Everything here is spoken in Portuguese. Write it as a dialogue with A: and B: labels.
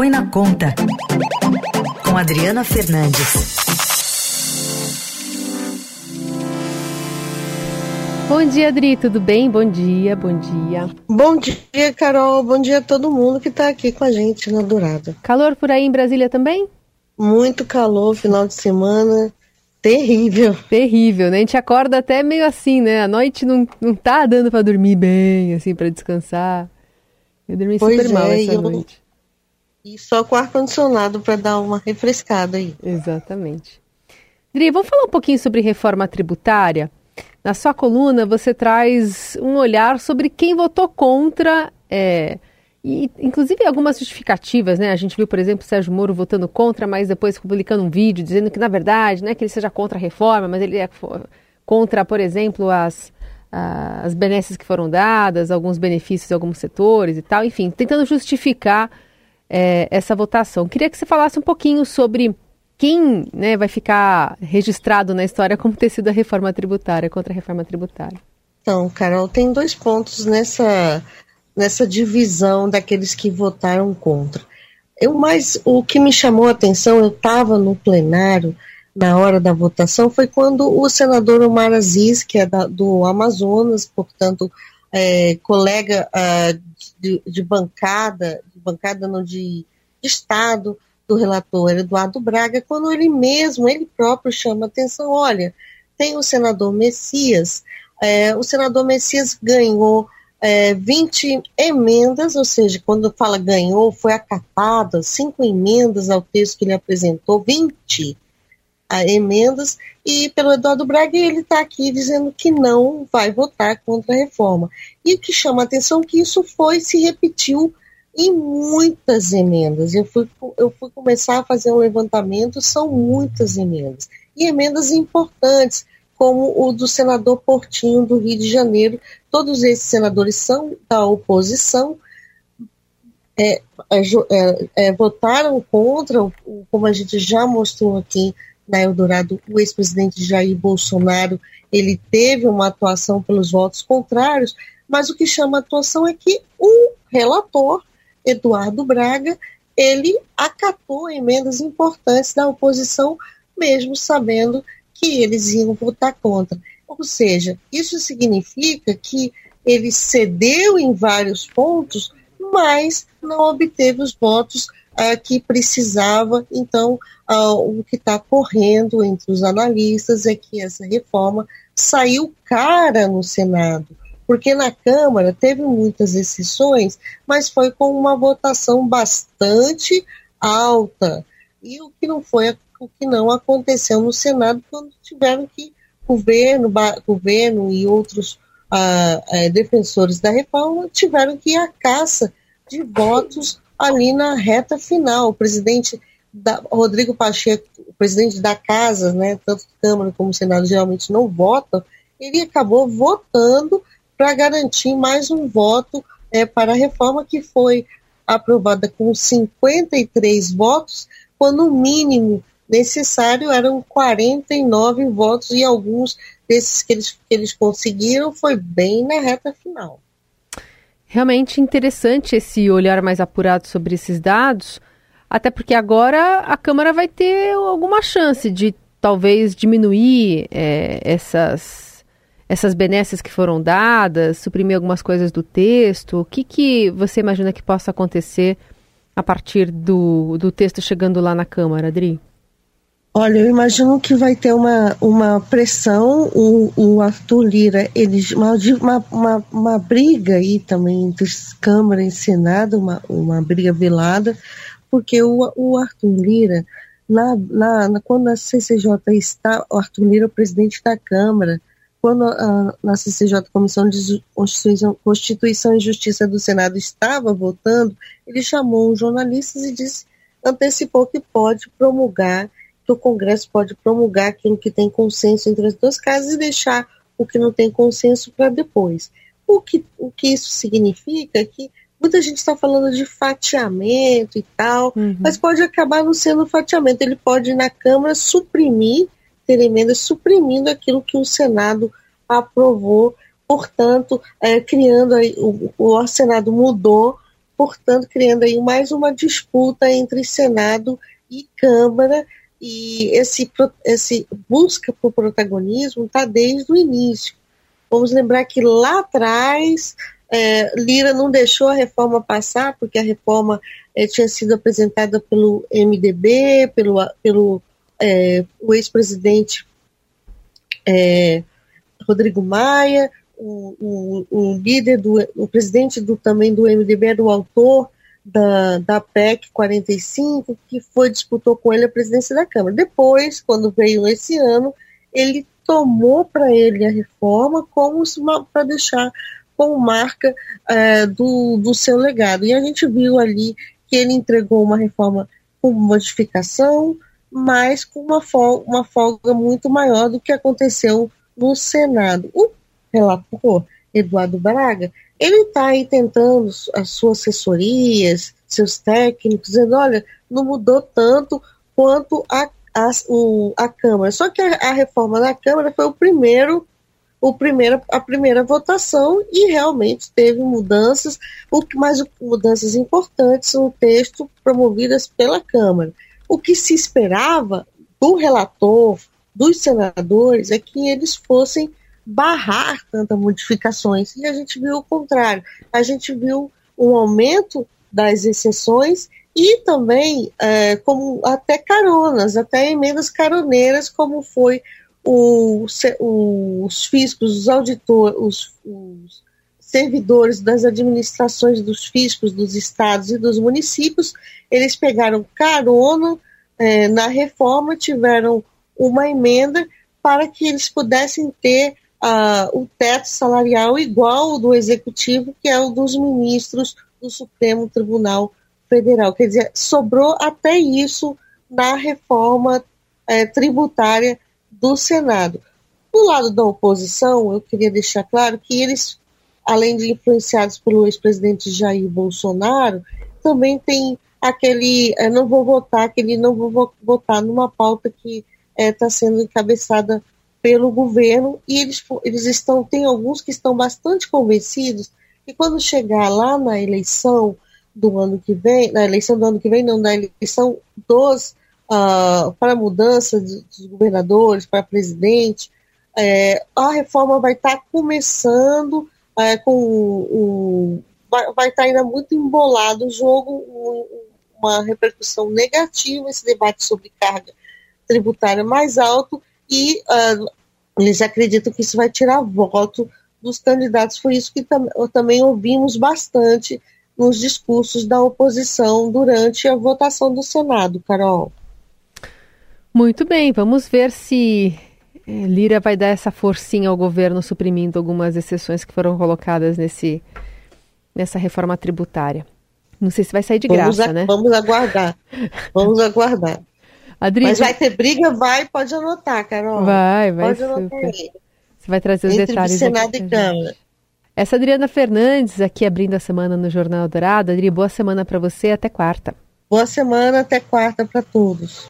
A: Põe na Conta, com Adriana Fernandes.
B: Bom dia, Adri, tudo bem? Bom dia, bom dia.
C: Bom dia, Carol. Bom dia a todo mundo que está aqui com a gente na Dourada.
B: Calor por aí em Brasília também?
C: Muito calor, final de semana terrível.
B: Terrível, né? A gente acorda até meio assim, né? A noite não, não tá dando para dormir bem, assim, para descansar. Eu dormi pois super é, mal essa eu... noite.
C: E só com ar-condicionado para dar uma refrescada aí.
B: Exatamente. Dri, vamos falar um pouquinho sobre reforma tributária? Na sua coluna, você traz um olhar sobre quem votou contra, é, e inclusive algumas justificativas, né? A gente viu, por exemplo, o Sérgio Moro votando contra, mas depois publicando um vídeo dizendo que, na verdade, não é que ele seja contra a reforma, mas ele é contra, por exemplo, as, as benesses que foram dadas, alguns benefícios em alguns setores e tal, enfim, tentando justificar é, essa votação. Queria que você falasse um pouquinho sobre quem né, vai ficar registrado na história como ter sido a reforma tributária, contra a reforma tributária.
C: Então, Carol, tem dois pontos nessa, nessa divisão daqueles que votaram contra. Eu, mas o que me chamou a atenção, eu estava no plenário na hora da votação, foi quando o senador Omar Aziz, que é da, do Amazonas, portanto, é, colega uh, de, de, bancada, bancada não, de, de Estado do relator Eduardo Braga, quando ele mesmo, ele próprio chama atenção, olha, tem o senador Messias, é, o senador Messias ganhou é, 20 emendas, ou seja, quando fala ganhou, foi acatada, cinco emendas ao texto que ele apresentou, 20 emendas, e pelo Eduardo Braga ele está aqui dizendo que não vai votar contra a reforma. E o que chama a atenção é que isso foi, se repetiu em muitas emendas. Eu fui, eu fui começar a fazer um levantamento, são muitas emendas. E emendas importantes, como o do senador Portinho do Rio de Janeiro. Todos esses senadores são da oposição, é, é, é, é votaram contra, como a gente já mostrou aqui na Eldorado, o ex-presidente Jair Bolsonaro, ele teve uma atuação pelos votos contrários, mas o que chama a atuação é que o relator, Eduardo Braga, ele acatou emendas importantes da oposição, mesmo sabendo que eles iam votar contra. Ou seja, isso significa que ele cedeu em vários pontos, mas não obteve os votos uh, que precisava. Então, uh, o que está correndo entre os analistas é que essa reforma saiu cara no Senado, porque na Câmara teve muitas exceções, mas foi com uma votação bastante alta. E o que não foi o que não aconteceu no Senado quando tiveram que governo, governo e outros ah, eh, defensores da reforma tiveram que ir à caça de votos ali na reta final. O presidente da, Rodrigo Pacheco, o presidente da casa, né, tanto Câmara como Senado geralmente não votam, ele acabou votando para garantir mais um voto é, para a reforma que foi aprovada com 53 votos, quando o mínimo necessário eram 49 votos e alguns desses que eles, que eles conseguiram foi bem na reta final.
B: Realmente interessante esse olhar mais apurado sobre esses dados, até porque agora a Câmara vai ter alguma chance de talvez diminuir é, essas, essas benesses que foram dadas, suprimir algumas coisas do texto. O que, que você imagina que possa acontecer a partir do, do texto chegando lá na Câmara, Adri?
C: Olha, eu imagino que vai ter uma, uma pressão, o, o Arthur Lira, ele, uma, uma, uma briga aí também entre Câmara e Senado, uma, uma briga velada, porque o, o Arthur Lira, na, na, na, quando a CCJ está, o Arthur Lira é o presidente da Câmara, quando a, na CCJ, Comissão de Constituição, Constituição e Justiça do Senado estava votando, ele chamou os jornalistas e disse, antecipou que pode promulgar que o Congresso pode promulgar aquilo que tem consenso entre as duas casas e deixar o que não tem consenso para depois. O que, o que isso significa é que muita gente está falando de fatiamento e tal, uhum. mas pode acabar não sendo fatiamento. Ele pode, na Câmara, suprimir, ter emendas suprimindo aquilo que o Senado aprovou, portanto, é, criando aí, o, o Senado mudou portanto, criando aí mais uma disputa entre Senado e Câmara, e esse, esse busca por protagonismo está desde o início. Vamos lembrar que lá atrás é, Lira não deixou a reforma passar, porque a reforma é, tinha sido apresentada pelo MDB, pelo, pelo é, o ex-presidente é, Rodrigo Maia, o, o, o, líder do, o presidente do, também do MDB era o autor da, da PEC 45, que foi disputou com ele a presidência da Câmara. Depois, quando veio esse ano, ele tomou para ele a reforma como para deixar como marca é, do, do seu legado. E a gente viu ali que ele entregou uma reforma com modificação, mas com uma folga, uma folga muito maior do que aconteceu no Senado. O relator, Eduardo Braga, ele está aí tentando as suas assessorias, seus técnicos, dizendo, olha, não mudou tanto quanto a, a, o, a Câmara. Só que a, a reforma da Câmara foi o primeiro o primeiro, a primeira votação e realmente teve mudanças, o mais mudanças importantes no texto promovidas pela Câmara. O que se esperava do relator, dos senadores, é que eles fossem barrar tantas modificações. E a gente viu o contrário. A gente viu um aumento das exceções e também é, como até caronas, até emendas caroneiras, como foi o, os fiscos, os auditores, os, os servidores das administrações dos fiscos dos estados e dos municípios, eles pegaram carona é, na reforma, tiveram uma emenda para que eles pudessem ter uh, o teto salarial igual ao do executivo, que é o dos ministros do Supremo Tribunal Federal. Quer dizer, sobrou até isso na reforma é, tributária do Senado. Do lado da oposição, eu queria deixar claro que eles, além de influenciados pelo ex-presidente Jair Bolsonaro, também tem aquele, é, não vou votar, aquele não vou votar numa pauta que está é, sendo encabeçada pelo governo e eles, eles estão, tem alguns que estão bastante convencidos que quando chegar lá na eleição do ano que vem, na eleição do ano que vem, não, na eleição dos uh, para a mudança dos governadores, para presidente, é, a reforma vai estar tá começando é, com vai estar tá ainda muito embolado o jogo, uma repercussão negativa, esse debate sobre carga tributária mais alto e uh, eles acreditam que isso vai tirar voto dos candidatos. Foi isso que tam também ouvimos bastante nos discursos da oposição durante a votação do Senado, Carol.
B: Muito bem, vamos ver se Lira vai dar essa forcinha ao governo suprimindo algumas exceções que foram colocadas nesse, nessa reforma tributária. Não sei se vai sair de
C: vamos
B: graça, né?
C: Vamos aguardar. Vamos aguardar. Adri, Mas vai ter briga? Vai, pode anotar, Carol.
B: Vai, vai. Pode anotar aí. Você vai trazer os
C: Entre
B: detalhes.
C: Senado e Câmara.
B: Essa Adriana Fernandes, aqui abrindo a semana no Jornal Dourado. Adri, boa semana para você até quarta.
C: Boa semana, até quarta para todos.